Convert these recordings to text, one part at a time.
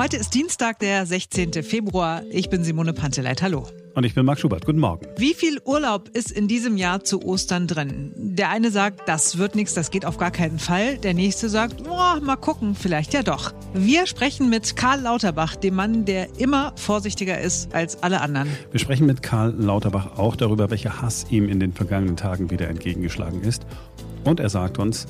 Heute ist Dienstag, der 16. Februar. Ich bin Simone Panteleit. Hallo. Und ich bin Marc Schubert. Guten Morgen. Wie viel Urlaub ist in diesem Jahr zu Ostern drin? Der eine sagt, das wird nichts, das geht auf gar keinen Fall. Der nächste sagt, oh, mal gucken, vielleicht ja doch. Wir sprechen mit Karl Lauterbach, dem Mann, der immer vorsichtiger ist als alle anderen. Wir sprechen mit Karl Lauterbach auch darüber, welcher Hass ihm in den vergangenen Tagen wieder entgegengeschlagen ist. Und er sagt uns,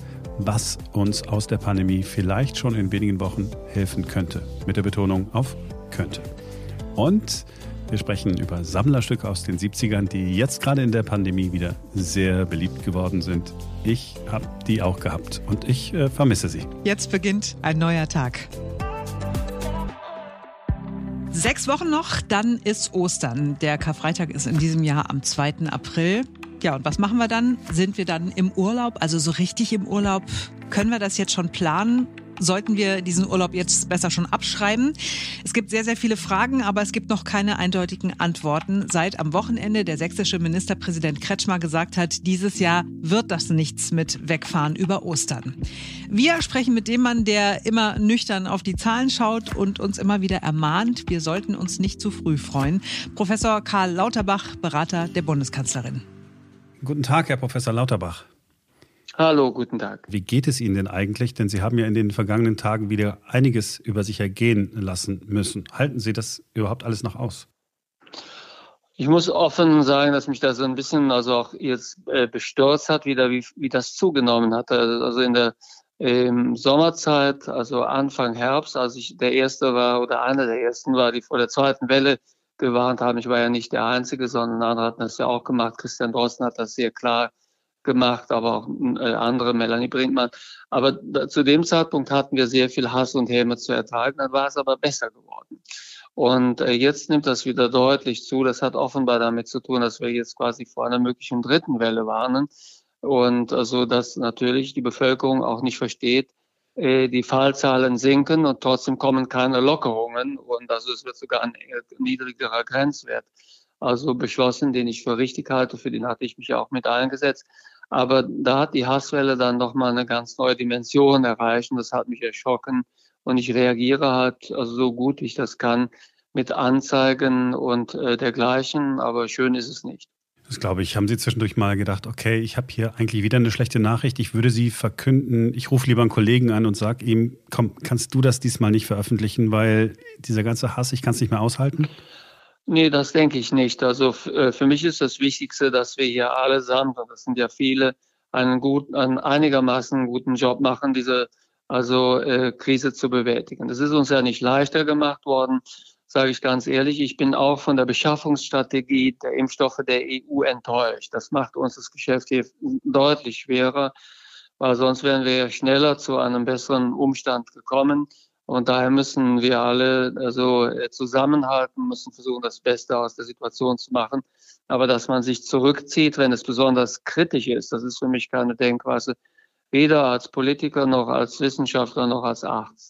was uns aus der Pandemie vielleicht schon in wenigen Wochen helfen könnte. Mit der Betonung auf könnte. Und wir sprechen über Sammlerstücke aus den 70ern, die jetzt gerade in der Pandemie wieder sehr beliebt geworden sind. Ich habe die auch gehabt und ich äh, vermisse sie. Jetzt beginnt ein neuer Tag. Sechs Wochen noch, dann ist Ostern. Der Karfreitag ist in diesem Jahr am 2. April. Ja, und was machen wir dann? Sind wir dann im Urlaub, also so richtig im Urlaub? Können wir das jetzt schon planen? Sollten wir diesen Urlaub jetzt besser schon abschreiben? Es gibt sehr, sehr viele Fragen, aber es gibt noch keine eindeutigen Antworten. Seit am Wochenende der sächsische Ministerpräsident Kretschmer gesagt hat, dieses Jahr wird das nichts mit Wegfahren über Ostern. Wir sprechen mit dem Mann, der immer nüchtern auf die Zahlen schaut und uns immer wieder ermahnt, wir sollten uns nicht zu früh freuen. Professor Karl Lauterbach, Berater der Bundeskanzlerin. Guten Tag, Herr Professor Lauterbach. Hallo, guten Tag. Wie geht es Ihnen denn eigentlich? Denn Sie haben ja in den vergangenen Tagen wieder einiges über sich ergehen lassen müssen. Halten Sie das überhaupt alles noch aus? Ich muss offen sagen, dass mich das so ein bisschen also auch jetzt äh, bestürzt hat, wieder wie, wie das zugenommen hat. Also in der ähm, Sommerzeit, also Anfang Herbst, als ich der erste war oder einer der ersten war, die vor der zweiten Welle gewarnt haben. Ich war ja nicht der Einzige, sondern andere hatten das ja auch gemacht. Christian Drosten hat das sehr klar gemacht, aber auch äh, andere, Melanie Brinkmann. Aber zu dem Zeitpunkt hatten wir sehr viel Hass und Häme zu ertragen, dann war es aber besser geworden. Und äh, jetzt nimmt das wieder deutlich zu. Das hat offenbar damit zu tun, dass wir jetzt quasi vor einer möglichen dritten Welle warnen. Und also, dass natürlich die Bevölkerung auch nicht versteht, die Fallzahlen sinken und trotzdem kommen keine Lockerungen und also wird sogar ein niedrigerer Grenzwert also beschlossen, den ich für richtig halte, für den hatte ich mich auch mit eingesetzt. Aber da hat die Hasswelle dann nochmal eine ganz neue Dimension erreicht und das hat mich erschrocken und ich reagiere halt also so gut ich das kann mit Anzeigen und äh, dergleichen, aber schön ist es nicht. Das glaube ich. Haben Sie zwischendurch mal gedacht, okay, ich habe hier eigentlich wieder eine schlechte Nachricht, ich würde sie verkünden, ich rufe lieber einen Kollegen an und sage ihm, komm, kannst du das diesmal nicht veröffentlichen, weil dieser ganze Hass, ich kann es nicht mehr aushalten? Nee, das denke ich nicht. Also äh, für mich ist das Wichtigste, dass wir hier allesamt, und das sind ja viele, einen guten, einen einigermaßen guten Job machen, diese also äh, Krise zu bewältigen. Das ist uns ja nicht leichter gemacht worden sage ich ganz ehrlich, ich bin auch von der Beschaffungsstrategie der Impfstoffe der EU enttäuscht. Das macht uns das Geschäft hier deutlich schwerer, weil sonst wären wir schneller zu einem besseren Umstand gekommen. Und daher müssen wir alle also zusammenhalten, müssen versuchen, das Beste aus der Situation zu machen. Aber dass man sich zurückzieht, wenn es besonders kritisch ist, das ist für mich keine Denkweise, weder als Politiker noch als Wissenschaftler noch als Arzt.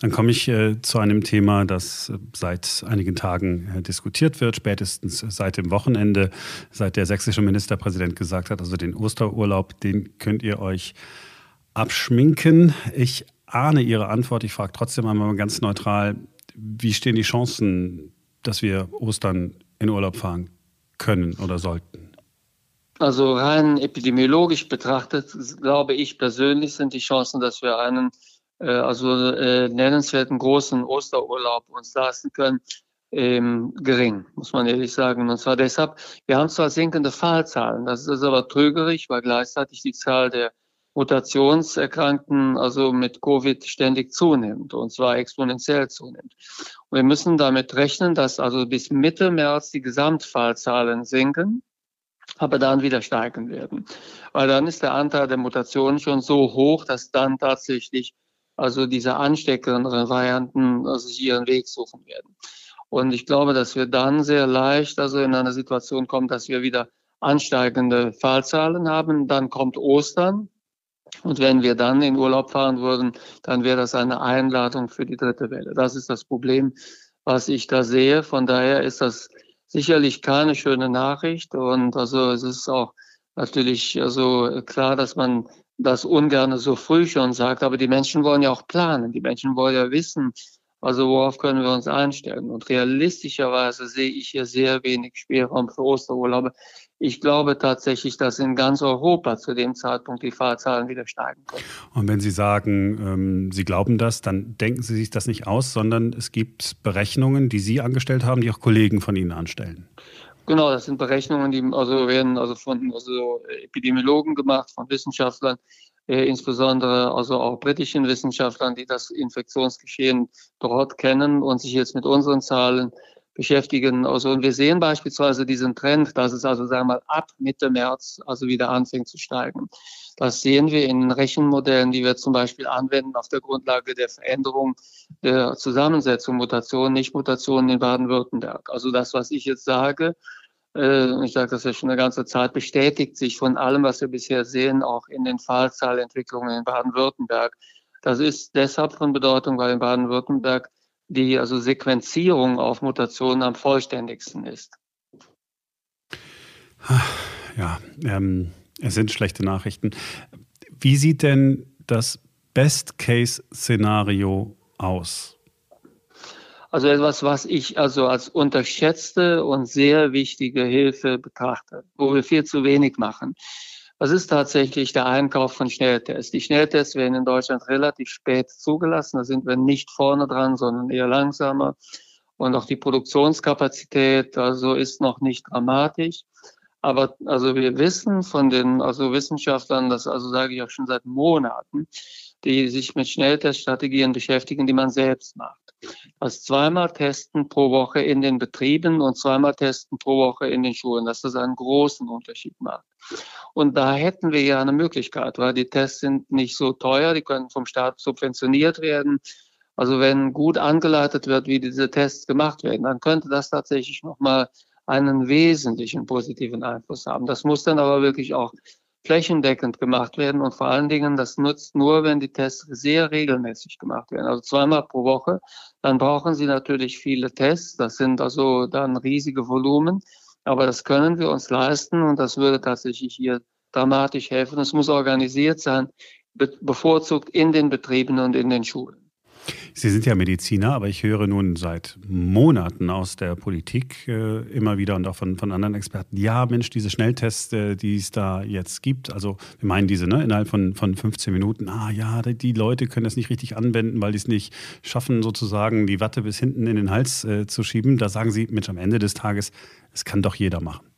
Dann komme ich äh, zu einem Thema, das äh, seit einigen Tagen äh, diskutiert wird, spätestens seit dem Wochenende, seit der sächsische Ministerpräsident gesagt hat, also den Osterurlaub, den könnt ihr euch abschminken. Ich ahne Ihre Antwort. Ich frage trotzdem einmal ganz neutral, wie stehen die Chancen, dass wir Ostern in Urlaub fahren können oder sollten? Also rein epidemiologisch betrachtet, glaube ich persönlich, sind die Chancen, dass wir einen äh, also äh, nennenswerten großen Osterurlaub uns leisten können, ähm, gering, muss man ehrlich sagen. Und zwar deshalb, wir haben zwar sinkende Fallzahlen, das ist aber trügerig, weil gleichzeitig die Zahl der Mutationserkrankten, also mit Covid ständig zunimmt und zwar exponentiell zunimmt. Und wir müssen damit rechnen, dass also bis Mitte März die Gesamtfallzahlen sinken, aber dann wieder steigen werden. Weil dann ist der Anteil der Mutationen schon so hoch, dass dann tatsächlich also diese ansteckenderen Varianten also sich ihren Weg suchen werden. Und ich glaube, dass wir dann sehr leicht also in eine Situation kommen, dass wir wieder ansteigende Fallzahlen haben. Dann kommt Ostern. Und wenn wir dann in Urlaub fahren würden, dann wäre das eine Einladung für die dritte Welle. Das ist das Problem, was ich da sehe. Von daher ist das sicherlich keine schöne Nachricht. Und also es ist auch natürlich also klar, dass man das ungern so früh schon sagt, aber die Menschen wollen ja auch planen. Die Menschen wollen ja wissen, Also worauf können wir uns einstellen? Und realistischerweise sehe ich hier sehr wenig Spielraum für Osterurlaube. Ich glaube tatsächlich, dass in ganz Europa zu dem Zeitpunkt die Fahrzahlen wieder steigen können. Und wenn Sie sagen, ähm, Sie glauben das, dann denken Sie sich das nicht aus, sondern es gibt Berechnungen, die Sie angestellt haben, die auch Kollegen von Ihnen anstellen. Genau, das sind Berechnungen, die also werden also von also Epidemiologen gemacht, von Wissenschaftlern, äh, insbesondere also auch britischen Wissenschaftlern, die das Infektionsgeschehen dort kennen und sich jetzt mit unseren Zahlen beschäftigen. Also und wir sehen beispielsweise diesen Trend, dass es also sagen wir mal ab Mitte März also wieder anfängt zu steigen. Das sehen wir in Rechenmodellen, die wir zum Beispiel anwenden auf der Grundlage der Veränderung der Zusammensetzung Mutationen, Nicht-Mutationen in Baden-Württemberg. Also das, was ich jetzt sage, äh, ich sage das ja schon eine ganze Zeit, bestätigt sich von allem, was wir bisher sehen, auch in den Fallzahlentwicklungen in Baden-Württemberg. Das ist deshalb von Bedeutung, weil in Baden-Württemberg die also Sequenzierung auf Mutationen am vollständigsten ist. Ja, ähm, es sind schlechte Nachrichten. Wie sieht denn das Best-Case-Szenario aus? Also etwas, was ich also als unterschätzte und sehr wichtige Hilfe betrachte, wo wir viel zu wenig machen. Das ist tatsächlich der Einkauf von Schnelltests. Die Schnelltests werden in Deutschland relativ spät zugelassen. Da sind wir nicht vorne dran, sondern eher langsamer. Und auch die Produktionskapazität also ist noch nicht dramatisch. Aber also wir wissen von den also Wissenschaftlern, das also sage ich auch schon seit Monaten, die sich mit Schnellteststrategien beschäftigen, die man selbst macht als zweimal testen pro Woche in den Betrieben und zweimal testen pro Woche in den Schulen, dass das einen großen Unterschied macht. Und da hätten wir ja eine Möglichkeit, weil die Tests sind nicht so teuer, die können vom Staat subventioniert werden. Also wenn gut angeleitet wird, wie diese Tests gemacht werden, dann könnte das tatsächlich nochmal einen wesentlichen positiven Einfluss haben. Das muss dann aber wirklich auch flächendeckend gemacht werden und vor allen Dingen, das nutzt nur, wenn die Tests sehr regelmäßig gemacht werden, also zweimal pro Woche. Dann brauchen Sie natürlich viele Tests, das sind also dann riesige Volumen, aber das können wir uns leisten und das würde tatsächlich hier dramatisch helfen. Es muss organisiert sein, bevorzugt in den Betrieben und in den Schulen. Sie sind ja Mediziner, aber ich höre nun seit Monaten aus der Politik äh, immer wieder und auch von, von anderen Experten, ja Mensch, diese Schnelltests, äh, die es da jetzt gibt, also wir meinen diese, ne, innerhalb von, von 15 Minuten, ah ja, die Leute können das nicht richtig anwenden, weil die es nicht schaffen, sozusagen die Watte bis hinten in den Hals äh, zu schieben. Da sagen Sie, Mensch, am Ende des Tages, es kann doch jeder machen.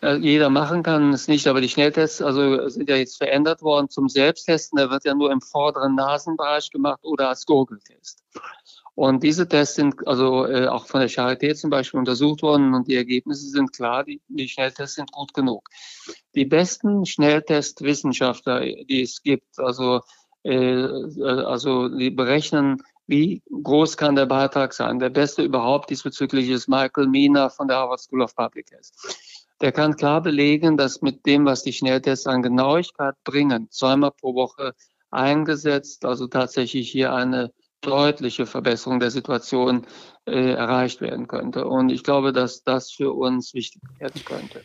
Äh, jeder machen kann es nicht, aber die Schnelltests also sind ja jetzt verändert worden zum Selbsttesten. Der wird ja nur im vorderen Nasenbereich gemacht oder als Gurgeltest. Und diese Tests sind also äh, auch von der Charité zum Beispiel untersucht worden und die Ergebnisse sind klar, die, die Schnelltests sind gut genug. Die besten Schnelltestwissenschaftler, die es gibt, also, äh, also die berechnen, wie groß kann der Beitrag sein. Der beste überhaupt diesbezüglich ist Michael Mina von der Harvard School of Public Health der kann klar belegen, dass mit dem, was die Schnelltests an Genauigkeit bringen, zweimal pro Woche eingesetzt, also tatsächlich hier eine deutliche Verbesserung der Situation äh, erreicht werden könnte. Und ich glaube, dass das für uns wichtig werden könnte.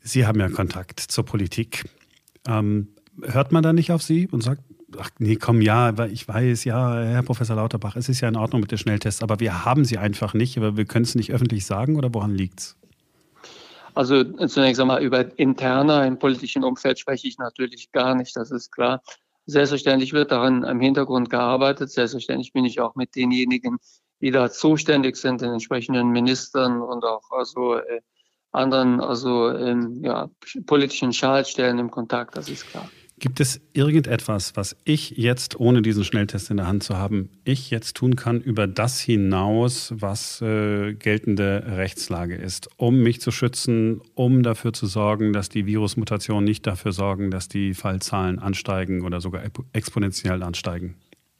Sie haben ja Kontakt zur Politik. Ähm, hört man da nicht auf Sie und sagt, ach nee, komm, ja, ich weiß, ja, Herr Professor Lauterbach, es ist ja in Ordnung mit den Schnelltests, aber wir haben sie einfach nicht, aber wir können es nicht öffentlich sagen oder woran liegt es? Also zunächst einmal über interner im politischen Umfeld spreche ich natürlich gar nicht, das ist klar. Selbstverständlich wird daran im Hintergrund gearbeitet. Selbstverständlich bin ich auch mit denjenigen, die da zuständig sind, den entsprechenden Ministern und auch also äh, anderen also ähm, ja, politischen Schaltstellen im Kontakt, das ist klar. Gibt es irgendetwas, was ich jetzt, ohne diesen Schnelltest in der Hand zu haben, ich jetzt tun kann über das hinaus, was äh, geltende Rechtslage ist, um mich zu schützen, um dafür zu sorgen, dass die Virusmutationen nicht dafür sorgen, dass die Fallzahlen ansteigen oder sogar exponentiell ansteigen?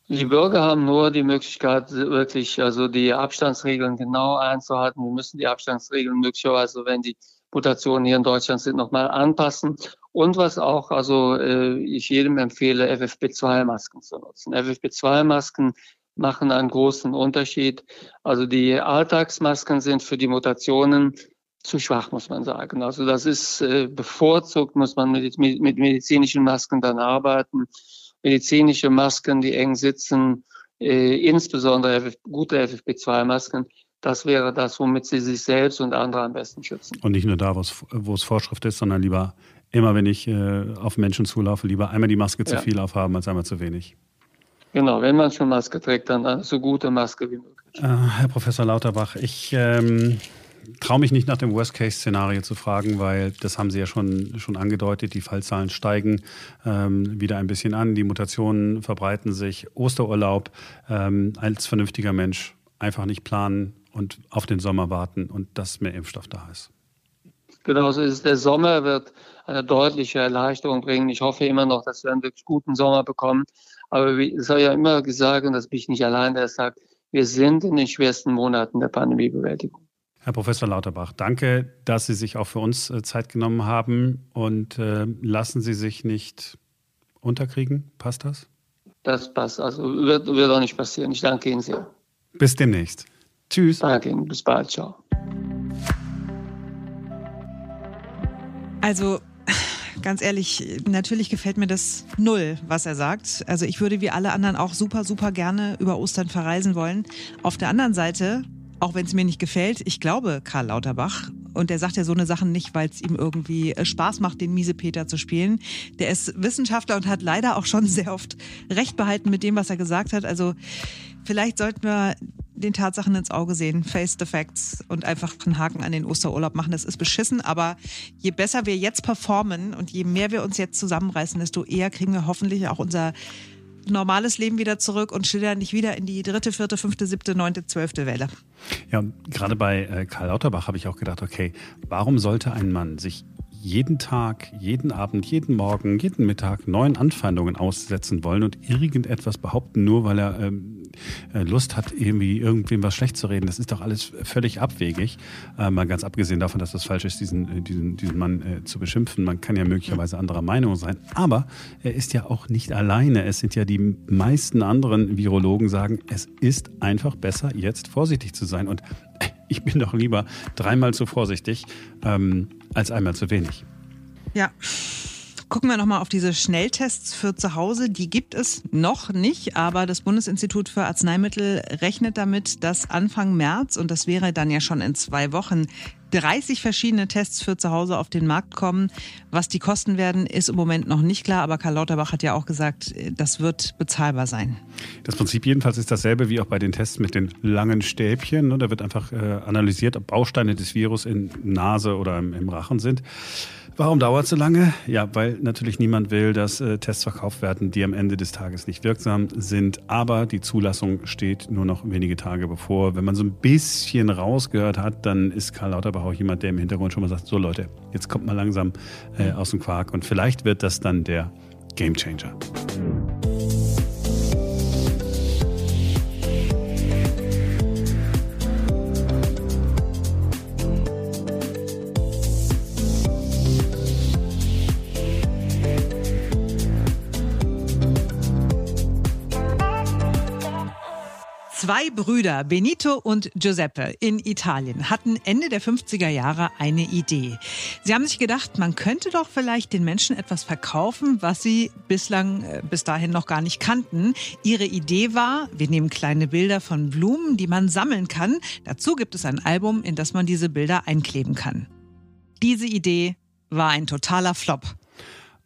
Die Bürger haben nur die Möglichkeit, wirklich also die Abstandsregeln genau einzuhalten. Wir müssen die Abstandsregeln möglicherweise, wenn die Mutationen hier in Deutschland sind, nochmal anpassen. Und was auch, also äh, ich jedem empfehle, FFP2-Masken zu nutzen. FFP2-Masken machen einen großen Unterschied. Also die Alltagsmasken sind für die Mutationen zu schwach, muss man sagen. Also das ist äh, bevorzugt, muss man mit, mit medizinischen Masken dann arbeiten. Medizinische Masken, die eng sitzen, äh, insbesondere gute FFP2-Masken. Das wäre das, womit sie sich selbst und andere am besten schützen. Und nicht nur da, wo es Vorschrift ist, sondern lieber immer, wenn ich äh, auf Menschen zulaufe, lieber einmal die Maske zu ja. viel aufhaben als einmal zu wenig. Genau, wenn man schon Maske trägt, dann eine so gute Maske wie möglich. Äh, Herr Professor Lauterbach, ich ähm, traue mich nicht nach dem Worst-Case-Szenario zu fragen, weil das haben Sie ja schon, schon angedeutet. Die Fallzahlen steigen ähm, wieder ein bisschen an, die Mutationen verbreiten sich. Osterurlaub ähm, als vernünftiger Mensch einfach nicht planen und auf den Sommer warten und dass mehr Impfstoff da ist. Genau so ist es. Der Sommer wird eine deutliche Erleichterung bringen. Ich hoffe immer noch, dass wir einen wirklich guten Sommer bekommen. Aber wie, es soll ja immer gesagt, und das bin ich nicht allein, der sagt, wir sind in den schwersten Monaten der Pandemiebewältigung. Herr Professor Lauterbach, danke, dass Sie sich auch für uns äh, Zeit genommen haben und äh, lassen Sie sich nicht unterkriegen. Passt das? Das passt. Also wird, wird auch nicht passieren. Ich danke Ihnen sehr. Bis demnächst. Tschüss. Danke Ihnen. Bis bald. Ciao. Also ganz ehrlich, natürlich gefällt mir das null, was er sagt. Also ich würde wie alle anderen auch super, super gerne über Ostern verreisen wollen. Auf der anderen Seite, auch wenn es mir nicht gefällt, ich glaube Karl Lauterbach. Und der sagt ja so eine Sachen nicht, weil es ihm irgendwie äh, Spaß macht, den Miesepeter zu spielen. Der ist Wissenschaftler und hat leider auch schon sehr oft Recht behalten mit dem, was er gesagt hat. Also vielleicht sollten wir den Tatsachen ins Auge sehen, face the facts und einfach einen Haken an den Osterurlaub machen. Das ist beschissen, aber je besser wir jetzt performen und je mehr wir uns jetzt zusammenreißen, desto eher kriegen wir hoffentlich auch unser normales Leben wieder zurück und schlittern nicht wieder in die dritte, vierte, fünfte, siebte, neunte, zwölfte Welle. Ja, gerade bei äh, Karl Lauterbach habe ich auch gedacht, okay, warum sollte ein Mann sich jeden Tag, jeden Abend, jeden Morgen, jeden Mittag neuen Anfeindungen aussetzen wollen und irgendetwas behaupten, nur weil er ähm, äh, Lust hat, irgendwie irgendwem was schlecht zu reden. Das ist doch alles völlig abwegig. Äh, mal ganz abgesehen davon, dass das falsch ist, diesen, äh, diesen, diesen Mann äh, zu beschimpfen. Man kann ja möglicherweise anderer Meinung sein. Aber er ist ja auch nicht alleine. Es sind ja die meisten anderen Virologen sagen, es ist einfach besser, jetzt vorsichtig zu sein. Und ich bin doch lieber dreimal zu vorsichtig ähm, als einmal zu wenig. Ja. Gucken wir nochmal auf diese Schnelltests für zu Hause. Die gibt es noch nicht, aber das Bundesinstitut für Arzneimittel rechnet damit, dass Anfang März, und das wäre dann ja schon in zwei Wochen, 30 verschiedene Tests für zu Hause auf den Markt kommen. Was die kosten werden, ist im Moment noch nicht klar, aber Karl Lauterbach hat ja auch gesagt, das wird bezahlbar sein. Das Prinzip jedenfalls ist dasselbe wie auch bei den Tests mit den langen Stäbchen. Ne? Da wird einfach äh, analysiert, ob Bausteine des Virus in Nase oder im Rachen sind. Warum dauert es so lange? Ja, weil natürlich niemand will, dass äh, Tests verkauft werden, die am Ende des Tages nicht wirksam sind. Aber die Zulassung steht nur noch wenige Tage bevor. Wenn man so ein bisschen rausgehört hat, dann ist Karl Lauterbach auch jemand, der im Hintergrund schon mal sagt, so Leute, jetzt kommt mal langsam äh, aus dem Quark. Und vielleicht wird das dann der Gamechanger. Zwei Brüder, Benito und Giuseppe in Italien, hatten Ende der 50er Jahre eine Idee. Sie haben sich gedacht, man könnte doch vielleicht den Menschen etwas verkaufen, was sie bislang äh, bis dahin noch gar nicht kannten. Ihre Idee war, wir nehmen kleine Bilder von Blumen, die man sammeln kann. Dazu gibt es ein Album, in das man diese Bilder einkleben kann. Diese Idee war ein totaler Flop.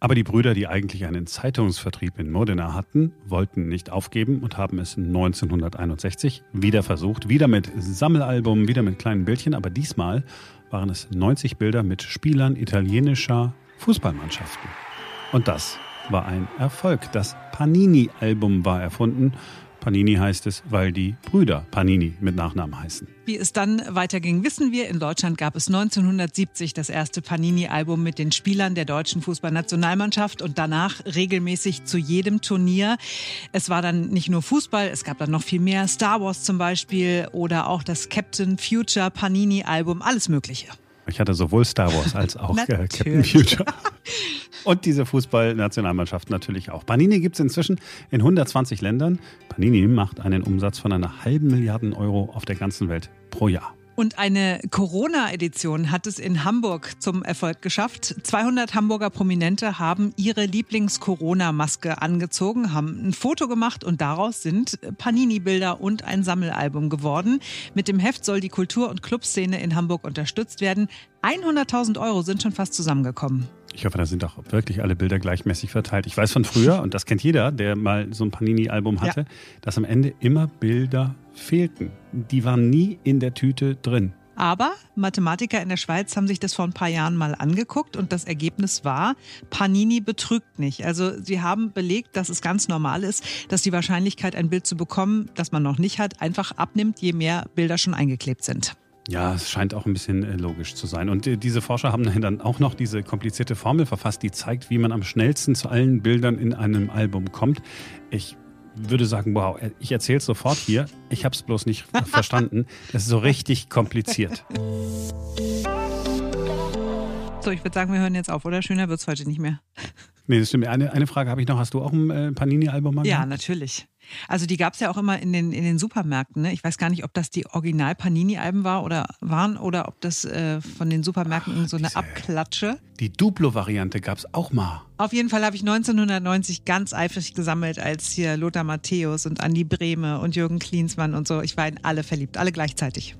Aber die Brüder, die eigentlich einen Zeitungsvertrieb in Modena hatten, wollten nicht aufgeben und haben es 1961 wieder versucht. Wieder mit Sammelalbum, wieder mit kleinen Bildchen, aber diesmal waren es 90 Bilder mit Spielern italienischer Fußballmannschaften. Und das war ein Erfolg. Das Panini-Album war erfunden Panini heißt es, weil die Brüder Panini mit Nachnamen heißen. Wie es dann weiterging, wissen wir. In Deutschland gab es 1970 das erste Panini-Album mit den Spielern der deutschen Fußballnationalmannschaft und danach regelmäßig zu jedem Turnier. Es war dann nicht nur Fußball, es gab dann noch viel mehr. Star Wars zum Beispiel oder auch das Captain Future Panini-Album, alles Mögliche. Ich hatte sowohl Star Wars als auch äh, Captain Future. Und diese Fußballnationalmannschaft natürlich auch. Panini gibt es inzwischen in 120 Ländern. Panini macht einen Umsatz von einer halben Milliarde Euro auf der ganzen Welt pro Jahr. Und eine Corona-Edition hat es in Hamburg zum Erfolg geschafft. 200 Hamburger Prominente haben ihre Lieblings-Corona-Maske angezogen, haben ein Foto gemacht und daraus sind Panini-Bilder und ein Sammelalbum geworden. Mit dem Heft soll die Kultur- und Clubszene in Hamburg unterstützt werden. 100.000 Euro sind schon fast zusammengekommen. Ich hoffe, da sind auch wirklich alle Bilder gleichmäßig verteilt. Ich weiß von früher, und das kennt jeder, der mal so ein Panini-Album hatte, ja. dass am Ende immer Bilder fehlten. Die waren nie in der Tüte drin. Aber Mathematiker in der Schweiz haben sich das vor ein paar Jahren mal angeguckt und das Ergebnis war, Panini betrügt nicht. Also sie haben belegt, dass es ganz normal ist, dass die Wahrscheinlichkeit, ein Bild zu bekommen, das man noch nicht hat, einfach abnimmt, je mehr Bilder schon eingeklebt sind. Ja, es scheint auch ein bisschen äh, logisch zu sein. Und äh, diese Forscher haben dann auch noch diese komplizierte Formel verfasst, die zeigt, wie man am schnellsten zu allen Bildern in einem Album kommt. Ich würde sagen, wow, ich erzähle es sofort hier. Ich habe es bloß nicht verstanden. Das ist so richtig kompliziert. So, ich würde sagen, wir hören jetzt auf, oder? Schöner wird es heute nicht mehr. Nee, das stimmt. Eine, eine Frage habe ich noch. Hast du auch ein äh, Panini-Album mal Ja, natürlich. Also die gab es ja auch immer in den, in den Supermärkten. Ne? Ich weiß gar nicht, ob das die Original-Panini-Alben war oder waren oder ob das äh, von den Supermärkten Ach, so eine Abklatsche. Die Duplo-Variante gab es auch mal. Auf jeden Fall habe ich 1990 ganz eifrig gesammelt, als hier Lothar Matthäus und Andi Brehme und Jürgen Klinsmann und so. Ich war in alle verliebt, alle gleichzeitig.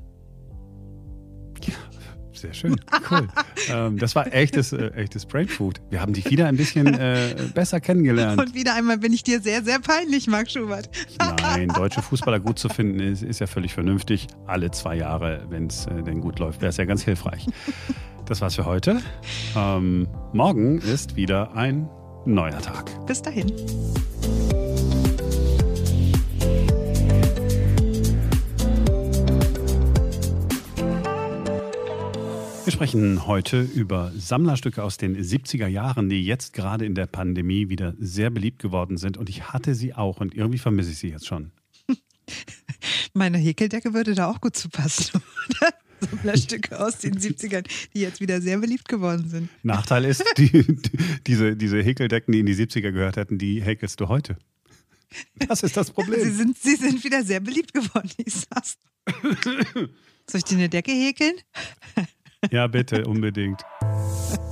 Sehr schön, cool. ähm, das war echtes, äh, echtes Brainfood. Wir haben dich wieder ein bisschen äh, besser kennengelernt. Und wieder einmal bin ich dir sehr, sehr peinlich, Marc Schubert. Nein, deutsche Fußballer gut zu finden ist, ist ja völlig vernünftig. Alle zwei Jahre, wenn es äh, denn gut läuft, wäre es ja ganz hilfreich. Das war's für heute. Ähm, morgen ist wieder ein neuer Tag. Bis dahin. Sprechen heute über Sammlerstücke aus den 70er Jahren, die jetzt gerade in der Pandemie wieder sehr beliebt geworden sind. Und ich hatte sie auch und irgendwie vermisse ich sie jetzt schon. Meine Häkeldecke würde da auch gut zu passen. Sammlerstücke aus den 70ern, die jetzt wieder sehr beliebt geworden sind. Nachteil ist, die, die, diese, diese Häkeldecken, die in die 70er gehört hätten, die häkelst du heute. Das ist das Problem. Sie sind, sie sind wieder sehr beliebt geworden, ich sag's. Soll ich dir eine Decke häkeln? Ja, bitte, unbedingt.